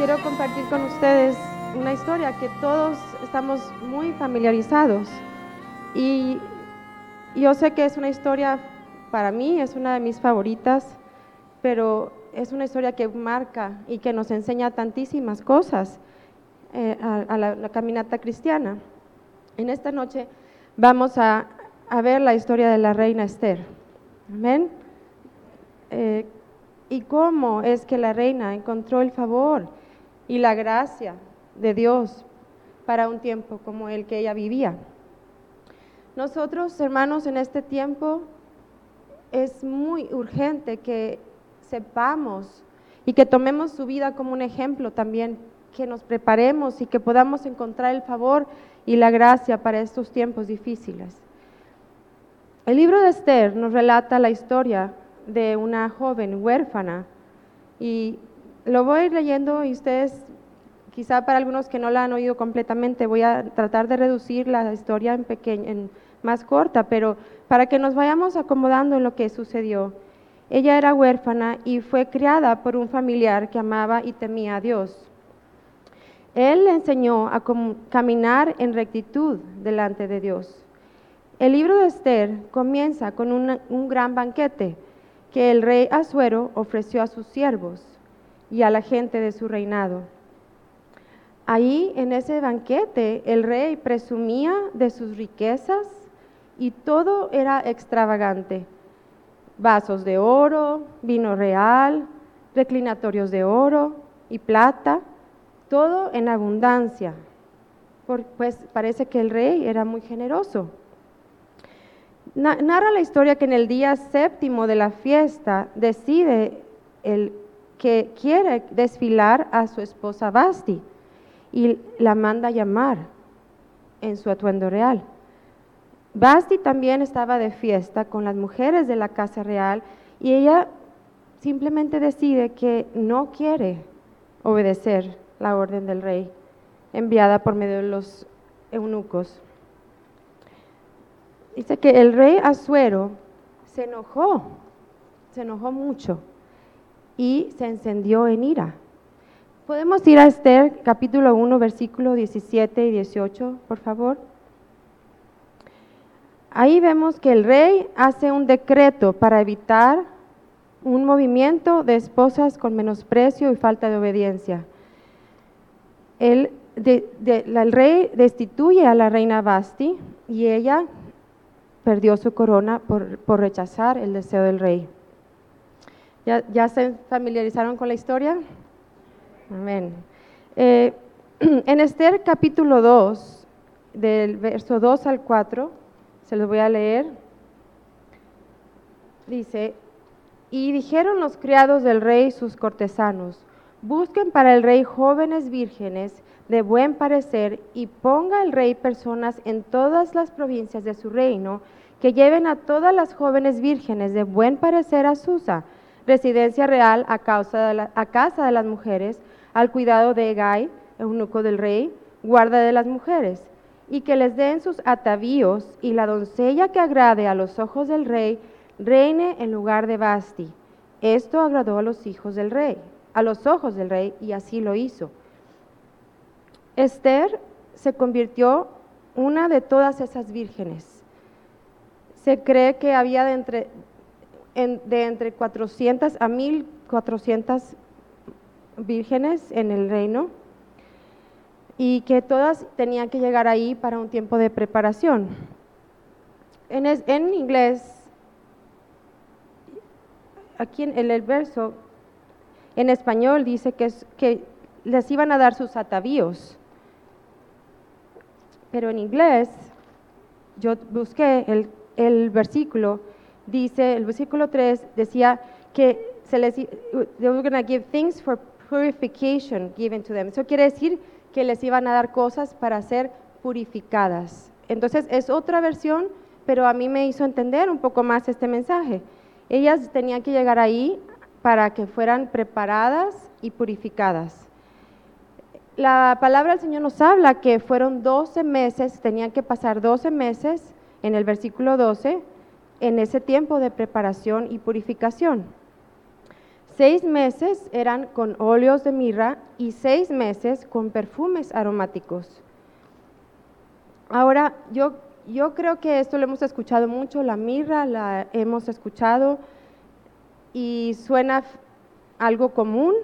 quiero compartir con ustedes una historia que todos estamos muy familiarizados. Y yo sé que es una historia, para mí es una de mis favoritas, pero es una historia que marca y que nos enseña tantísimas cosas eh, a, la, caminata cristiana. En esta noche vamos a, ver la historia de la reina Esther. Amén. Eh, y cómo es que la reina encontró el favor y la gracia de Dios para un tiempo como el que ella vivía. Nosotros, hermanos, en este tiempo es muy urgente que sepamos y que tomemos su vida como un ejemplo también, que nos preparemos y que podamos encontrar el favor y la gracia para estos tiempos difíciles. El libro de Esther nos relata la historia de una joven huérfana y lo voy a ir leyendo y ustedes, quizá para algunos que no la han oído completamente, voy a tratar de reducir la historia en, pequeña, en más corta, pero para que nos vayamos acomodando en lo que sucedió. Ella era huérfana y fue criada por un familiar que amaba y temía a Dios. Él le enseñó a caminar en rectitud delante de Dios. El libro de Esther comienza con un gran banquete que el rey Asuero ofreció a sus siervos y a la gente de su reinado. Ahí en ese banquete el rey presumía de sus riquezas y todo era extravagante. Vasos de oro, vino real, reclinatorios de oro y plata, todo en abundancia, pues parece que el rey era muy generoso. Narra la historia que en el día séptimo de la fiesta decide el que quiere desfilar a su esposa Basti y la manda llamar en su atuendo real. Basti también estaba de fiesta con las mujeres de la casa real y ella simplemente decide que no quiere obedecer la orden del rey enviada por medio de los eunucos. Dice que el rey Asuero se enojó, se enojó mucho y se encendió en ira. Podemos ir a Esther capítulo 1, versículo 17 y 18, por favor. Ahí vemos que el rey hace un decreto para evitar un movimiento de esposas con menosprecio y falta de obediencia. El, el rey destituye a la reina Basti y ella perdió su corona por rechazar el deseo del rey. ¿Ya, se familiarizaron con la historia? Amén. Eh, en Esther capítulo 2, del verso 2 al 4, se los voy a leer. Dice, y dijeron los criados del rey sus cortesanos, busquen para el rey jóvenes vírgenes de buen parecer y ponga el rey personas en todas las provincias de su reino que lleven a todas las jóvenes vírgenes de buen parecer a Susa residencia real a, casa de las mujeres, al cuidado de Egay, eunuco del rey, guarda de las mujeres, y que les den sus atavíos, y la doncella que agrade a los ojos del rey, reine en lugar de Basti. Esto agradó a los hijos del rey, a los ojos del rey, y así lo hizo. Esther se convirtió una de todas esas vírgenes. Se cree que había de entre, de entre 400 a 1400 vírgenes en el reino y que todas tenían que llegar ahí para un tiempo de preparación. En, en inglés, aquí en, el verso, en español dice que, que les iban a dar sus atavíos, pero en inglés yo busqué el, el versículo dice, el versículo 3 decía que se les, they iban a dar cosas para ser purificadas. Entonces es otra versión, pero a mí me hizo entender un poco más este mensaje. Ellas tenían que llegar ahí para que fueran preparadas y purificadas. La palabra del Señor nos habla que fueron 12 meses, tenían que pasar 12 meses en el versículo 12 en ese tiempo de preparación y purificación. Seis meses eran con óleos de mirra y seis meses con perfumes aromáticos. Ahora, yo, yo creo que esto lo hemos escuchado mucho, la mirra la hemos escuchado y suena algo común,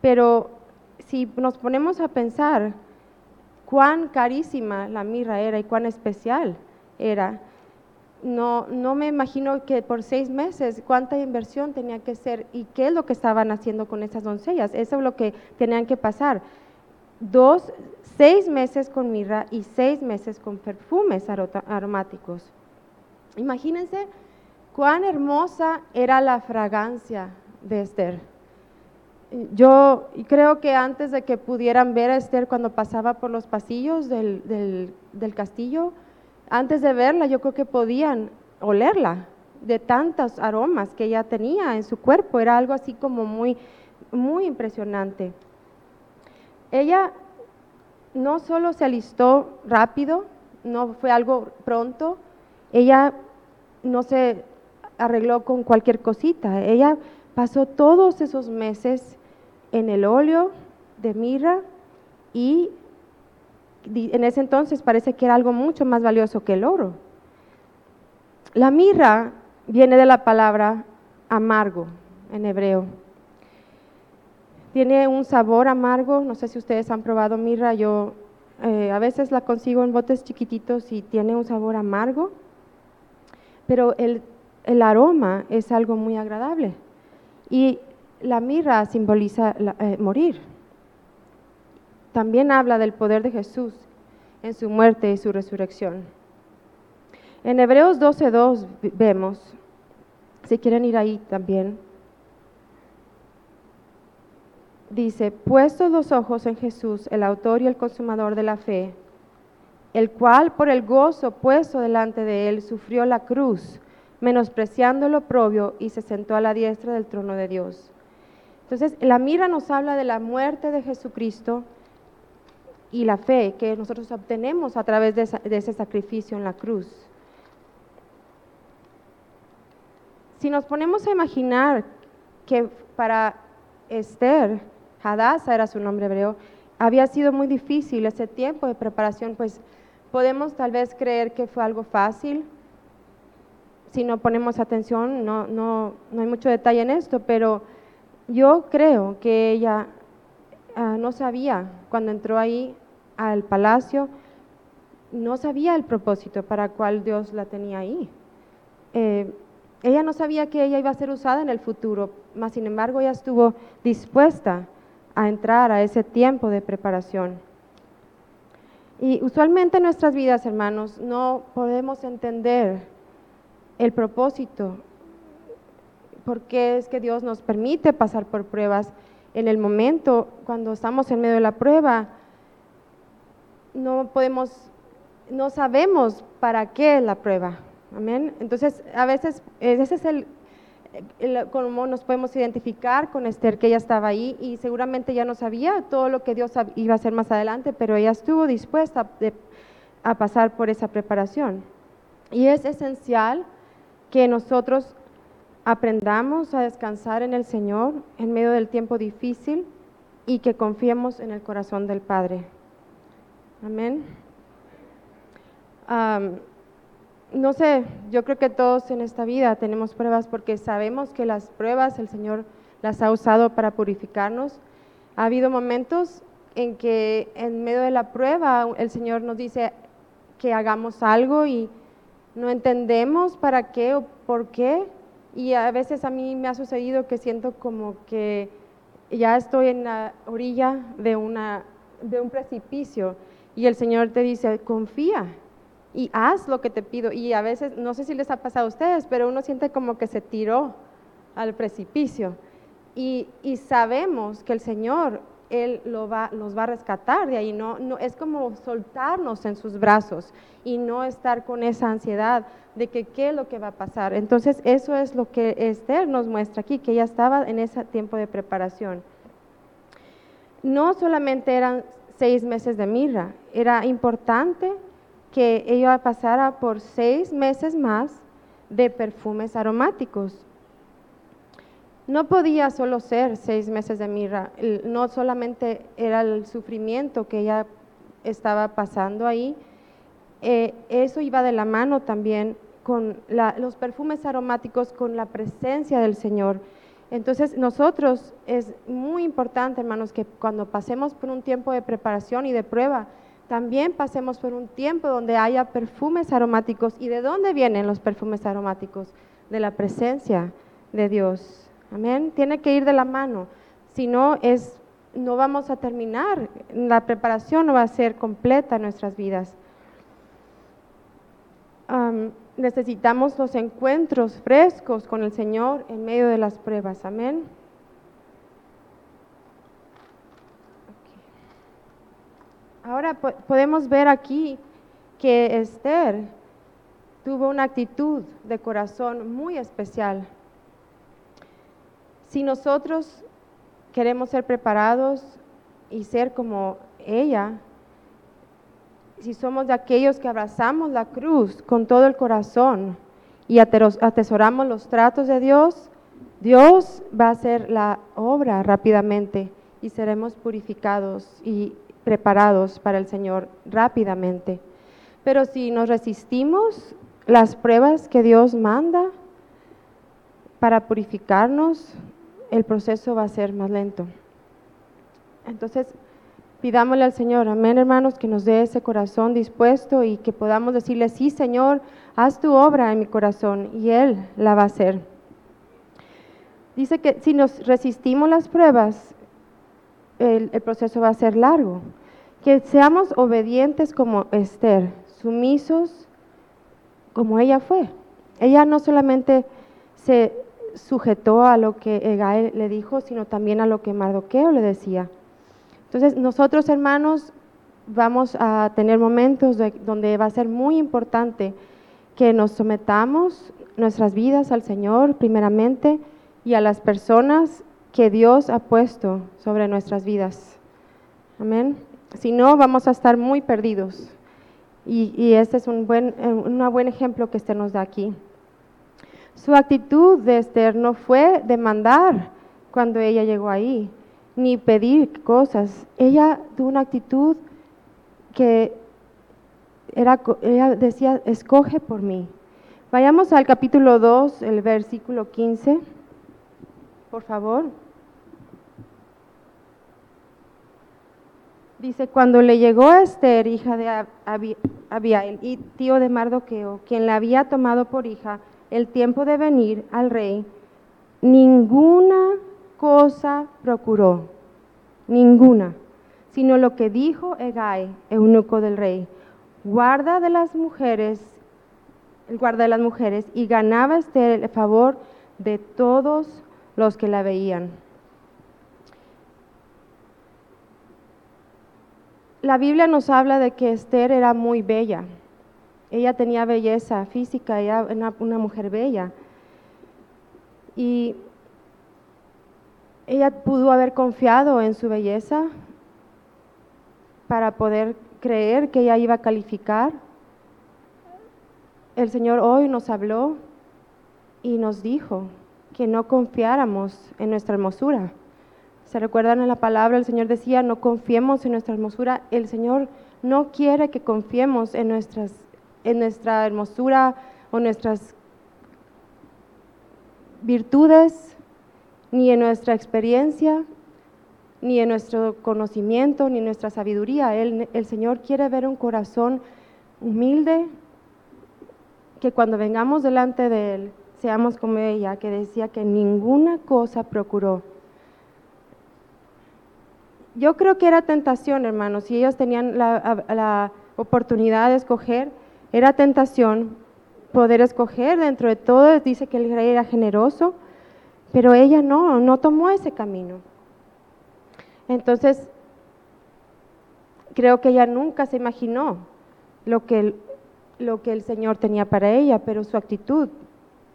pero si nos ponemos a pensar cuán carísima la mirra era y cuán especial era, no, no me imagino que por seis meses cuánta inversión tenía que ser y qué es lo que estaban haciendo con esas doncellas. Eso es lo que tenían que pasar. Dos, seis meses con mirra y seis meses con perfumes aromáticos. Imagínense cuán hermosa era la fragancia de Esther. Yo creo que antes de que pudieran ver a Esther cuando pasaba por los pasillos del, del castillo, antes de verla, yo creo que podían olerla de tantos aromas que ella tenía en su cuerpo. Era algo así como muy, muy impresionante. Ella no solo se alistó rápido, no fue algo pronto, ella no se arregló con cualquier cosita, ella pasó todos esos meses en el óleo de mirra y en ese entonces parece que era algo mucho más valioso que el oro. La mirra viene de la palabra amargo en hebreo. Tiene un sabor amargo, no sé si ustedes han probado mirra, yo eh, a veces la consigo en botes chiquititos y tiene un sabor amargo, pero el, aroma es algo muy agradable. Y la mirra simboliza eh, morir también habla del poder de Jesús en su muerte y su resurrección. En Hebreos 12.2 vemos, si quieren ir ahí también, dice, puestos los ojos en Jesús, el autor y el consumador de la fe, el cual por el gozo puesto delante de él sufrió la cruz, menospreciando lo propio y se sentó a la diestra del trono de Dios. Entonces, la mira nos habla de la muerte de Jesucristo, y la fe que nosotros obtenemos a través de, ese sacrificio en la cruz. Si nos ponemos a imaginar que para Esther, Hadassah era su nombre hebreo, había sido muy difícil ese tiempo de preparación, pues podemos tal vez creer que fue algo fácil. Si no ponemos atención, no, no, no hay mucho detalle en esto, pero yo creo que ella Ah, no sabía, cuando entró ahí al palacio, no sabía el propósito para cual Dios la tenía ahí. Eh, ella no sabía que ella iba a ser usada en el futuro, mas sin embargo ella estuvo dispuesta a entrar a ese tiempo de preparación. Y usualmente en nuestras vidas, hermanos, no podemos entender el propósito, porque es que Dios nos permite pasar por pruebas en el momento, cuando estamos en medio de la prueba, no podemos, no sabemos para qué la prueba. Amén. Entonces, a veces, ese es el, cómo nos podemos identificar con Esther, que ella estaba ahí y seguramente ya no sabía todo lo que Dios iba a hacer más adelante, pero ella estuvo dispuesta a pasar por esa preparación. Y es esencial que nosotros aprendamos a descansar en el Señor en medio del tiempo difícil y que confiemos en el corazón del Padre. Amén. no sé, yo creo que todos en esta vida tenemos pruebas porque sabemos que las pruebas el Señor las ha usado para purificarnos. Ha habido momentos en que en medio de la prueba el Señor nos dice que hagamos algo y no entendemos para qué o por qué, y a veces a mí me ha sucedido que siento como que ya estoy en la orilla de, una, de un precipicio y el Señor te dice, confía y haz lo que te pido. Y a veces, no sé si les ha pasado a ustedes, pero uno siente como que se tiró al precipicio. Y, y sabemos que el Señor él lo va, nos va a rescatar de ahí. No, no, es como soltarnos en sus brazos y no estar con esa ansiedad de que qué es lo que va a pasar. Entonces, eso es lo que Esther nos muestra aquí, que ella estaba en ese tiempo de preparación. No solamente eran seis meses de mirra, era importante que ella pasara por seis meses más de perfumes aromáticos. No podía solo ser seis meses de mirra, no solamente era el sufrimiento que ella estaba pasando ahí, eh, eso iba de la mano también con los perfumes aromáticos, con la presencia del Señor. Entonces nosotros es muy importante, hermanos, que cuando pasemos por un tiempo de preparación y de prueba, también pasemos por un tiempo donde haya perfumes aromáticos. ¿Y de dónde vienen los perfumes aromáticos? De la presencia de Dios. Amén. Tiene que ir de la mano. Si no, es, no vamos a terminar. La preparación no va a ser completa en nuestras vidas. necesitamos los encuentros frescos con el Señor en medio de las pruebas. Amén. Ahora podemos ver aquí que Esther tuvo una actitud de corazón muy especial. Si nosotros queremos ser preparados y ser como ella, si somos de aquellos que abrazamos la cruz con todo el corazón y atesoramos los tratos de Dios, Dios va a hacer la obra rápidamente y seremos purificados y preparados para el Señor rápidamente. Pero si nos resistimos las pruebas que Dios manda para purificarnos, el proceso va a ser más lento. Entonces, pidámosle al Señor, amén hermanos, que nos dé ese corazón dispuesto y que podamos decirle, sí Señor, haz tu obra en mi corazón y Él la va a hacer. Dice que si nos resistimos las pruebas, el, el proceso va a ser largo. Que seamos obedientes como Esther, sumisos como ella fue. Ella no solamente se sujetó a lo que Egael le dijo, sino también a lo que Mardoqueo le decía. Entonces, nosotros hermanos vamos a tener momentos donde va a ser muy importante que nos sometamos nuestras vidas al Señor primeramente y a las personas que Dios ha puesto sobre nuestras vidas. Amén. Si no, vamos a estar muy perdidos. Y, este es un buen, un buen ejemplo que este nos da aquí. Su actitud de Esther no fue demandar cuando ella llegó ahí, ni pedir cosas. Ella tuvo una actitud que era, ella decía, escoge por mí. Vayamos al capítulo 2, el versículo 15, por favor. Dice, cuando le llegó a Esther, hija de Abiael y tío de Mardoqueo, quien la había tomado por hija, el tiempo de venir al rey, ninguna cosa procuró, ninguna, sino lo que dijo Egai, eunuco del rey, guarda de las mujeres, el guarda de las mujeres, y ganaba este el favor de todos los que la veían. La Biblia nos habla de que Esther era muy bella. Ella tenía belleza física, era una, mujer bella. Y ella pudo haber confiado en su belleza para poder creer que ella iba a calificar. El Señor hoy nos habló y nos dijo que no confiáramos en nuestra hermosura. ¿Se recuerdan en la palabra? El Señor decía, no confiemos en nuestra hermosura. El Señor no quiere que confiemos en nuestras en nuestra hermosura o nuestras virtudes, ni en nuestra experiencia, ni en nuestro conocimiento, ni en nuestra sabiduría. el Señor quiere ver un corazón humilde, que cuando vengamos delante de Él, seamos como ella, que decía que ninguna cosa procuró. Yo creo que era tentación, hermanos, si ellos tenían la, la oportunidad de escoger, era tentación poder escoger dentro de todo, dice que el rey era generoso, pero ella no, no tomó ese camino. Entonces, creo que ella nunca se imaginó lo que el, lo que el Señor tenía para ella, pero su actitud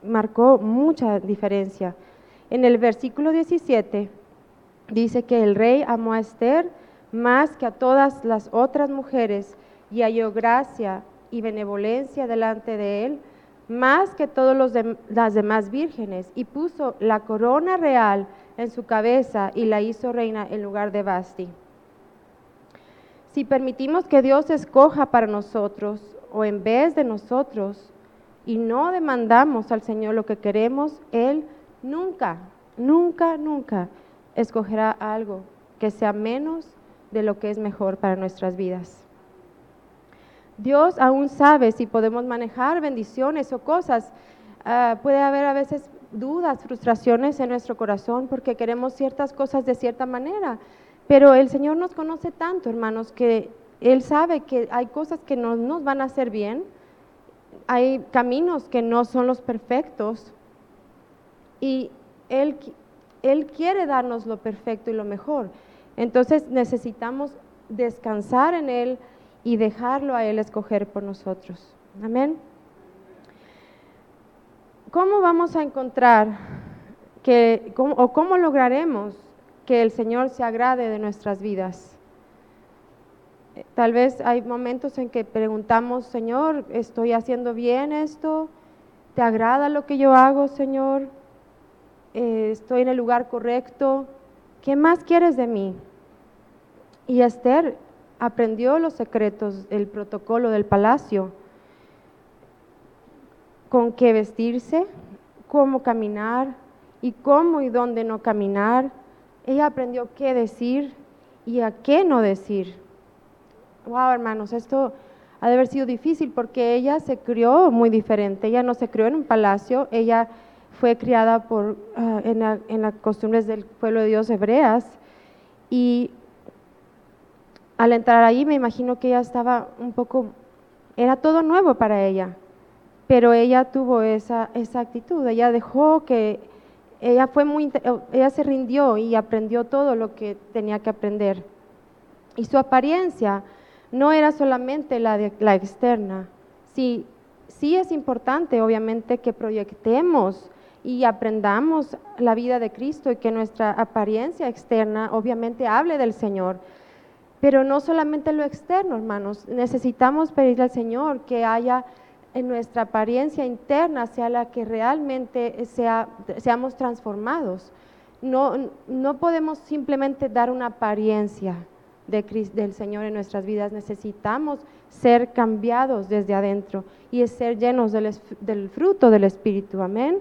marcó mucha diferencia. En el versículo 17 dice que el rey amó a Esther más que a todas las otras mujeres y halló gracia y benevolencia delante de él más que todas las demás vírgenes, y puso la corona real en su cabeza y la hizo reina en lugar de Basti. Si permitimos que Dios escoja para nosotros o en vez de nosotros y no demandamos al Señor lo que queremos, Él nunca, nunca, nunca escogerá algo que sea menos de lo que es mejor para nuestras vidas. Dios aún sabe si podemos manejar bendiciones o cosas. Ah, puede haber a veces dudas, frustraciones en nuestro corazón porque queremos ciertas cosas de cierta manera. Pero el Señor nos conoce tanto, hermanos, que Él sabe que hay cosas que no nos van a hacer bien, hay caminos que no son los perfectos y Él, Él quiere darnos lo perfecto y lo mejor. Entonces necesitamos descansar en Él y dejarlo a Él escoger por nosotros. Amén. ¿Cómo vamos a encontrar que, o cómo lograremos que el Señor se agrade de nuestras vidas? Tal vez hay momentos en que preguntamos, Señor, ¿estoy haciendo bien esto? ¿Te agrada lo que yo hago, Señor? Eh, ¿Estoy en el lugar correcto? ¿Qué más quieres de mí? Y Esther aprendió los secretos, el protocolo del palacio con qué vestirse, cómo caminar y cómo y dónde no caminar. Ella aprendió qué decir y a qué no decir. Wow, hermanos, esto ha de haber sido difícil porque ella se crió muy diferente. Ella no se crió en un palacio, ella fue criada por, ah, en, las costumbres del pueblo de Dios hebreas y al entrar ahí me imagino que ella estaba un poco, era todo nuevo para ella pero ella tuvo esa, esa actitud, ella dejó que, ella fue muy, ella se rindió y aprendió todo lo que tenía que aprender. Y su apariencia no era solamente la, de, la externa, sí, sí es importante obviamente que proyectemos y aprendamos la vida de Cristo y que nuestra apariencia externa obviamente hable del Señor. Pero no solamente lo externo, hermanos, necesitamos pedirle al Señor que haya en nuestra apariencia interna sea la que realmente sea, seamos transformados. No, no podemos simplemente dar una apariencia de, del Señor en nuestras vidas, necesitamos ser cambiados desde adentro y ser llenos del, del fruto del Espíritu, amén.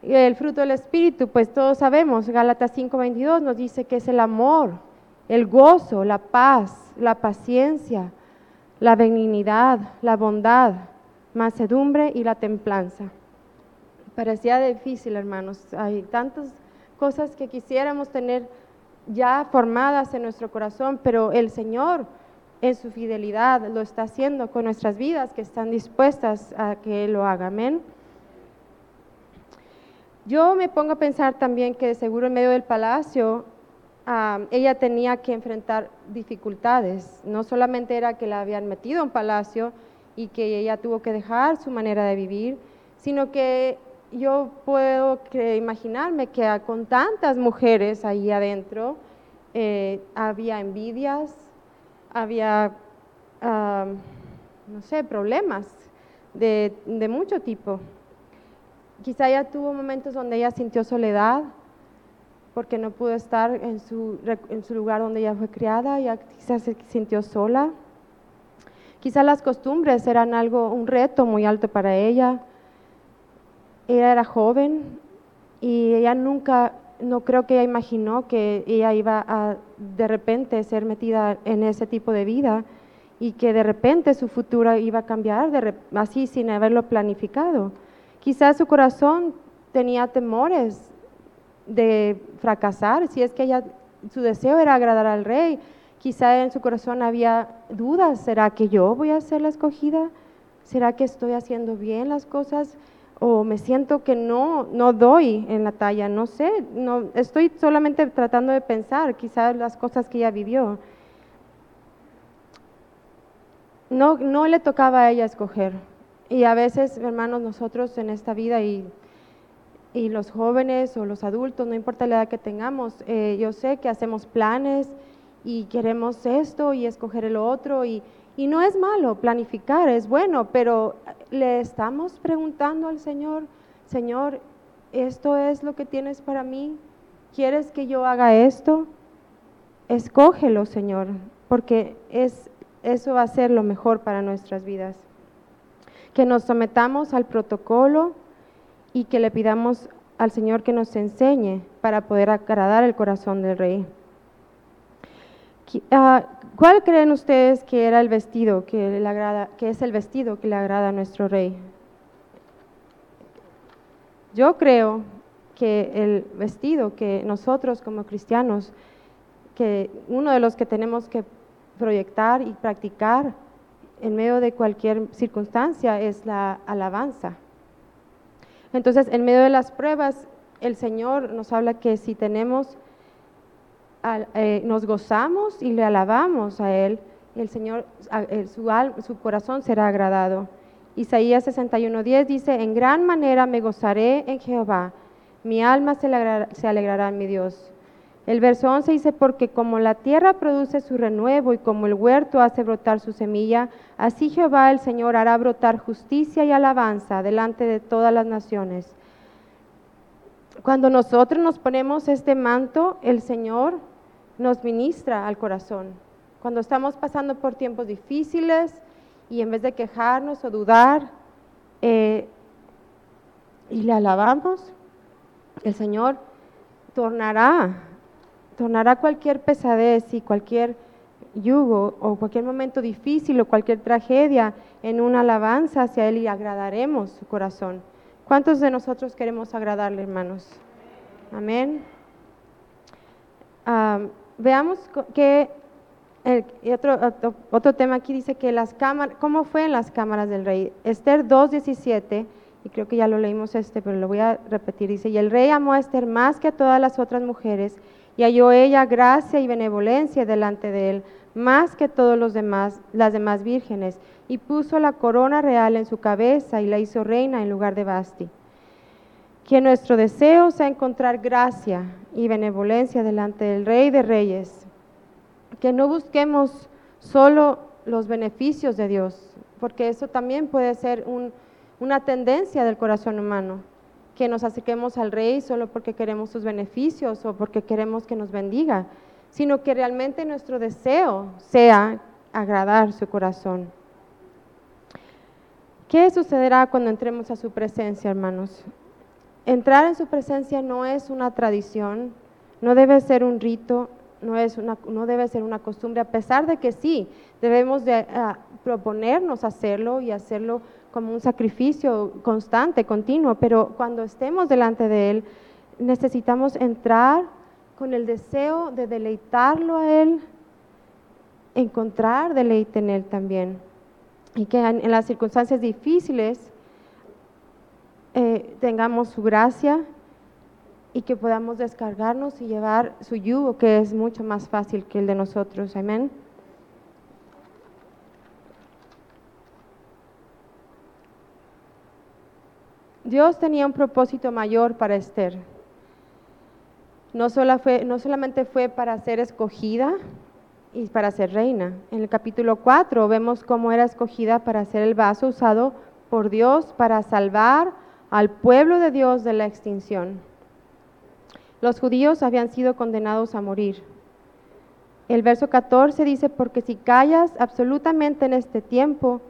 El fruto del Espíritu, pues todos sabemos, Gálatas 5:22 nos dice que es el amor, el gozo, la paz, la paciencia, la benignidad, la bondad, macedumbre y la templanza. Parecía difícil, hermanos. Hay tantas cosas que quisiéramos tener ya formadas en nuestro corazón, pero el Señor en su fidelidad lo está haciendo con nuestras vidas que están dispuestas a que lo haga. Amén. Yo me pongo a pensar también que seguro en medio del palacio ella tenía que enfrentar dificultades. No solamente era que la habían metido en palacio, y que ella tuvo que dejar su manera de vivir, sino que yo puedo imaginarme que con tantas mujeres ahí adentro eh, había envidias, había, no sé, problemas de, de, mucho tipo. Quizá ella tuvo momentos donde ella sintió soledad porque no pudo estar en su, lugar donde ella fue criada, ya quizás se sintió sola. Quizá las costumbres eran algo, un reto muy alto para ella. Ella era joven y ella nunca, no creo que ella imaginó que ella iba a de repente ser metida en ese tipo de vida y que de repente su futuro iba a cambiar así sin haberlo planificado. Quizás su corazón tenía temores de fracasar, si es que ella, su deseo era agradar al rey, Quizá en su corazón había dudas, ¿será que yo voy a ser la escogida? ¿Será que estoy haciendo bien las cosas? ¿O me siento que no, no doy en la talla? No sé, no, estoy solamente tratando de pensar quizás las cosas que ella vivió. No, no le tocaba a ella escoger. Y a veces, hermanos, nosotros en esta vida y, y los jóvenes o los adultos, no importa la edad que tengamos, eh, yo sé que hacemos planes, y queremos esto y escoger lo otro y, y no es malo planificar, es bueno, pero le estamos preguntando al Señor, Señor, ¿esto es lo que tienes para mí? ¿Quieres que yo haga esto? Escógelo, Señor, porque es, eso va a ser lo mejor para nuestras vidas. Que nos sometamos al protocolo y que le pidamos al Señor que nos enseñe para poder agradar el corazón del rey. Ah, ¿Cuál creen ustedes que era el vestido que le agrada, que es el vestido que le agrada a nuestro rey? Yo creo que el vestido que nosotros como cristianos, que uno de los que tenemos que proyectar y practicar en medio de cualquier circunstancia es la alabanza. Entonces, en medio de las pruebas, el Señor nos habla que si tenemos eh, nos gozamos y le alabamos a Él, el Señor, su, su corazón será agradado. Isaías 61:10 dice, en gran manera me gozaré en Jehová, mi alma se se alegrará en mi Dios. El verso 11 dice, porque como la tierra produce su renuevo y como el huerto hace brotar su semilla, así Jehová el Señor hará brotar justicia y alabanza delante de todas las naciones. Cuando nosotros nos ponemos este manto, el Señor nos ministra al corazón. Cuando estamos pasando por tiempos difíciles y en vez de quejarnos o dudar eh, y le alabamos, el Señor tornará, tornará cualquier pesadez y cualquier yugo o cualquier momento difícil o cualquier tragedia en una alabanza hacia Él y agradaremos su corazón. ¿Cuántos de nosotros queremos agradarle, hermanos? Amén veamos que otro, otro, tema aquí dice que las cámaras, ¿cómo fue en las cámaras del rey? Esther 2.17, y creo que ya lo leímos este, pero lo voy a repetir, dice, y el rey amó a Esther más que a todas las otras mujeres, y halló ella gracia y benevolencia delante de él, más que todos los demás, las demás vírgenes, y puso la corona real en su cabeza y la hizo reina en lugar de Basti. Que nuestro deseo sea encontrar gracia y benevolencia delante del Rey de Reyes. Que no busquemos solo los beneficios de Dios, porque eso también puede ser una tendencia del corazón humano, que nos acerquemos al Rey solo porque queremos sus beneficios o porque queremos que nos bendiga, sino que realmente nuestro deseo sea agradar su corazón. ¿Qué sucederá cuando entremos a su presencia, hermanos? entrar en su presencia no es una tradición, no debe ser un rito, no, es una, no debe ser una costumbre, a pesar de que sí, debemos de, ah, proponernos hacerlo y hacerlo como un sacrificio constante, continuo, pero cuando estemos delante de Él, necesitamos entrar con el deseo de deleitarlo a Él, encontrar deleite en Él también. Y que en las circunstancias difíciles eh, tengamos su gracia y que podamos descargarnos y llevar su yugo, que es mucho más fácil que el de nosotros. Amén. Dios tenía un propósito mayor para Esther. No, fue, no solamente fue para ser escogida y para ser reina. En el capítulo 4 vemos cómo era escogida para ser el vaso usado por Dios para salvar al pueblo de Dios de la extinción. Los judíos habían sido condenados a morir. El verso 14 dice, porque si callas absolutamente en este tiempo,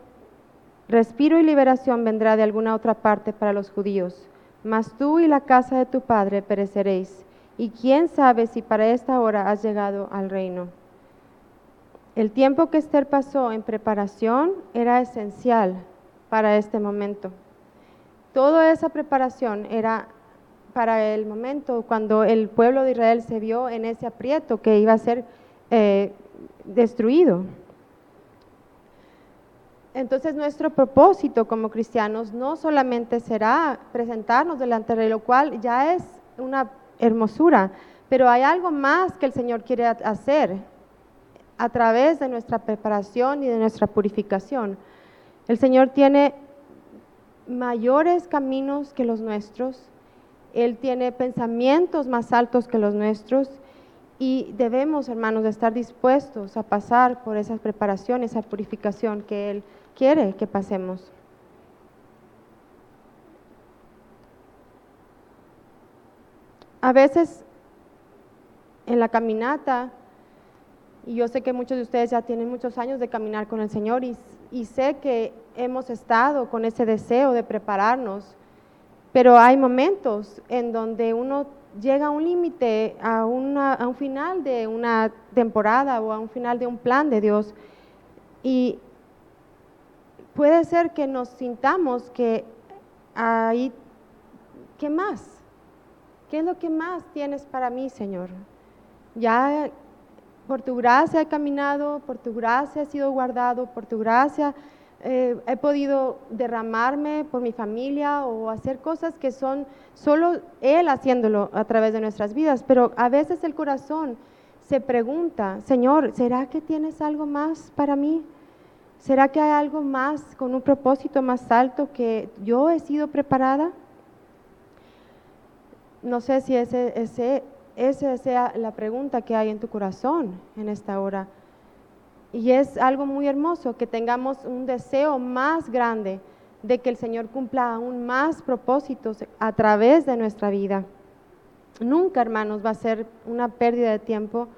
respiro y liberación vendrá de alguna otra parte para los judíos, mas tú y la casa de tu padre pereceréis, y quién sabe si para esta hora has llegado al reino. El tiempo que Esther pasó en preparación era esencial para este momento. Toda esa preparación era para el momento cuando el pueblo de Israel se vio en ese aprieto que iba a ser eh, destruido. Entonces nuestro propósito como cristianos no solamente será presentarnos delante de lo cual ya es una hermosura, pero hay algo más que el Señor quiere hacer a través de nuestra preparación y de nuestra purificación. El Señor tiene mayores caminos que los nuestros, Él tiene pensamientos más altos que los nuestros Y debemos, hermanos, estar dispuestos a pasar por esa preparación, esa purificación que Él quiere que pasemos. A veces en la caminata, y yo sé que muchos de ustedes ya tienen muchos años de caminar con el Señor y, sé que hemos estado con ese deseo de prepararnos, pero hay momentos en donde uno llega a un límite, a un final de una temporada o a un final de un plan de Dios. Y puede ser que nos sintamos que ahí, ¿qué más? ¿Qué es lo que más tienes para mí, Señor? Ya por tu gracia he caminado, por tu gracia he sido guardado, por tu gracia eh, he podido derramarme por mi familia o hacer cosas que son solo Él haciéndolo a través de nuestras vidas, pero a veces el corazón se pregunta, Señor, ¿será que tienes algo más para mí? ¿Será que hay algo más con un propósito más alto que yo he sido preparada? No sé si ese, ese, esa sea la pregunta que hay en tu corazón en esta hora. Y es algo muy hermoso que tengamos un deseo más grande de que el Señor cumpla aún más propósitos a través de nuestra vida. Nunca, hermanos, va a ser una pérdida de tiempo,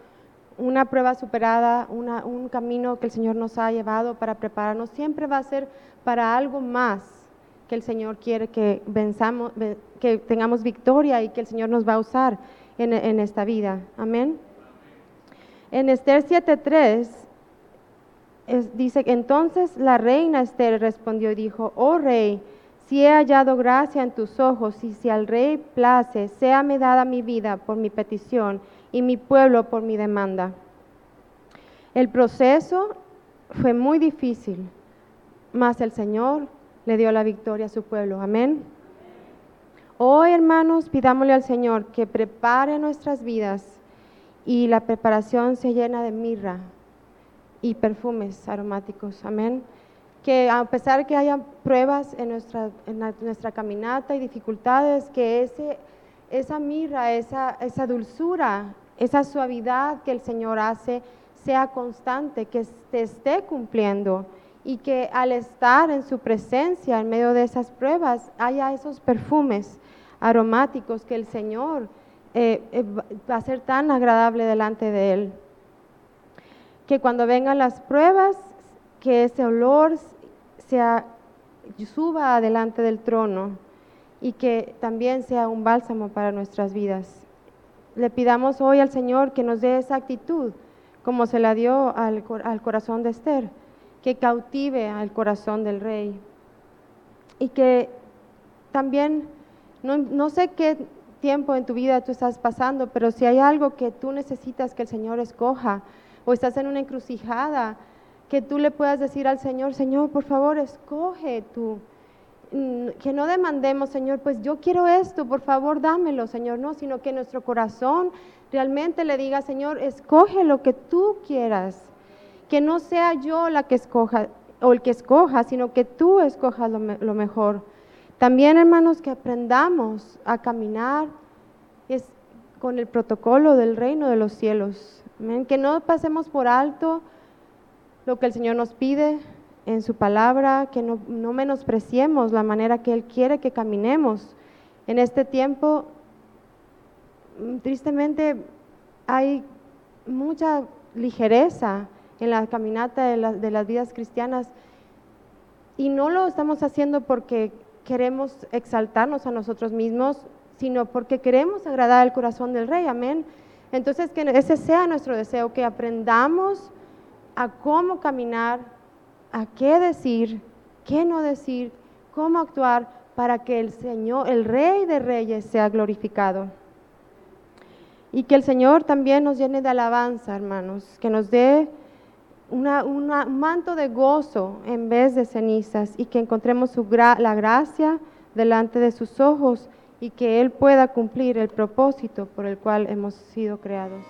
una prueba superada, un camino que el Señor nos ha llevado para prepararnos. Siempre va a ser para algo más que el Señor quiere que que tengamos victoria y que el Señor nos va a usar en, en esta vida. Amén. En Esther 7.3 dice, entonces la reina Esther respondió y dijo, oh rey, si he hallado gracia en tus ojos y si al rey place, me dada mi vida por mi petición y mi pueblo por mi demanda. El proceso fue muy difícil, mas el Señor le dio la victoria a su pueblo. Amén. Hoy, hermanos, pidámosle al Señor que prepare nuestras vidas y la preparación se llena de mirra, y perfumes aromáticos. Amén. Que a pesar que haya pruebas en nuestra, en nuestra caminata y dificultades, que ese, esa mirra, esa, esa dulzura, esa suavidad que el Señor hace sea constante, que se esté cumpliendo y que al estar en su presencia en medio de esas pruebas haya esos perfumes aromáticos que el Señor eh, eh, va a ser tan agradable delante de Él que cuando vengan las pruebas, que ese olor sea, suba adelante del trono y que también sea un bálsamo para nuestras vidas. Le pidamos hoy al Señor que nos dé esa actitud, como se la dio al, al corazón de Esther, que cautive al corazón del rey. Y que también, no, no sé qué tiempo en tu vida tú estás pasando, pero si hay algo que tú necesitas que el Señor escoja, o estás en una encrucijada, que tú le puedas decir al Señor, Señor, por favor, escoge tú. Mm, que no demandemos, Señor, pues yo quiero esto, por favor, dámelo, Señor, no, sino que nuestro corazón realmente le diga, Señor, escoge lo que tú quieras. Que no sea yo la que escoja o el que escoja, sino que tú escojas lo, mejor. También, hermanos, que aprendamos a caminar con el protocolo del reino de los cielos. Que no pasemos por alto lo que el Señor nos pide en su palabra, que no, menospreciemos la manera que Él quiere que caminemos. En este tiempo, mm, tristemente, hay mucha ligereza en la caminata de, de las vidas cristianas y no lo estamos haciendo porque queremos exaltarnos a nosotros mismos, sino porque queremos agradar al corazón del Rey. Amén. Entonces, que ese sea nuestro deseo, que aprendamos a cómo caminar, a qué decir, qué no decir, cómo actuar para que el Señor, el Rey de Reyes, sea glorificado. Y que el Señor también nos llene de alabanza, hermanos, que nos dé un manto de gozo en vez de cenizas y que encontremos la gracia delante de sus ojos y que Él pueda cumplir el propósito por el cual hemos sido creados.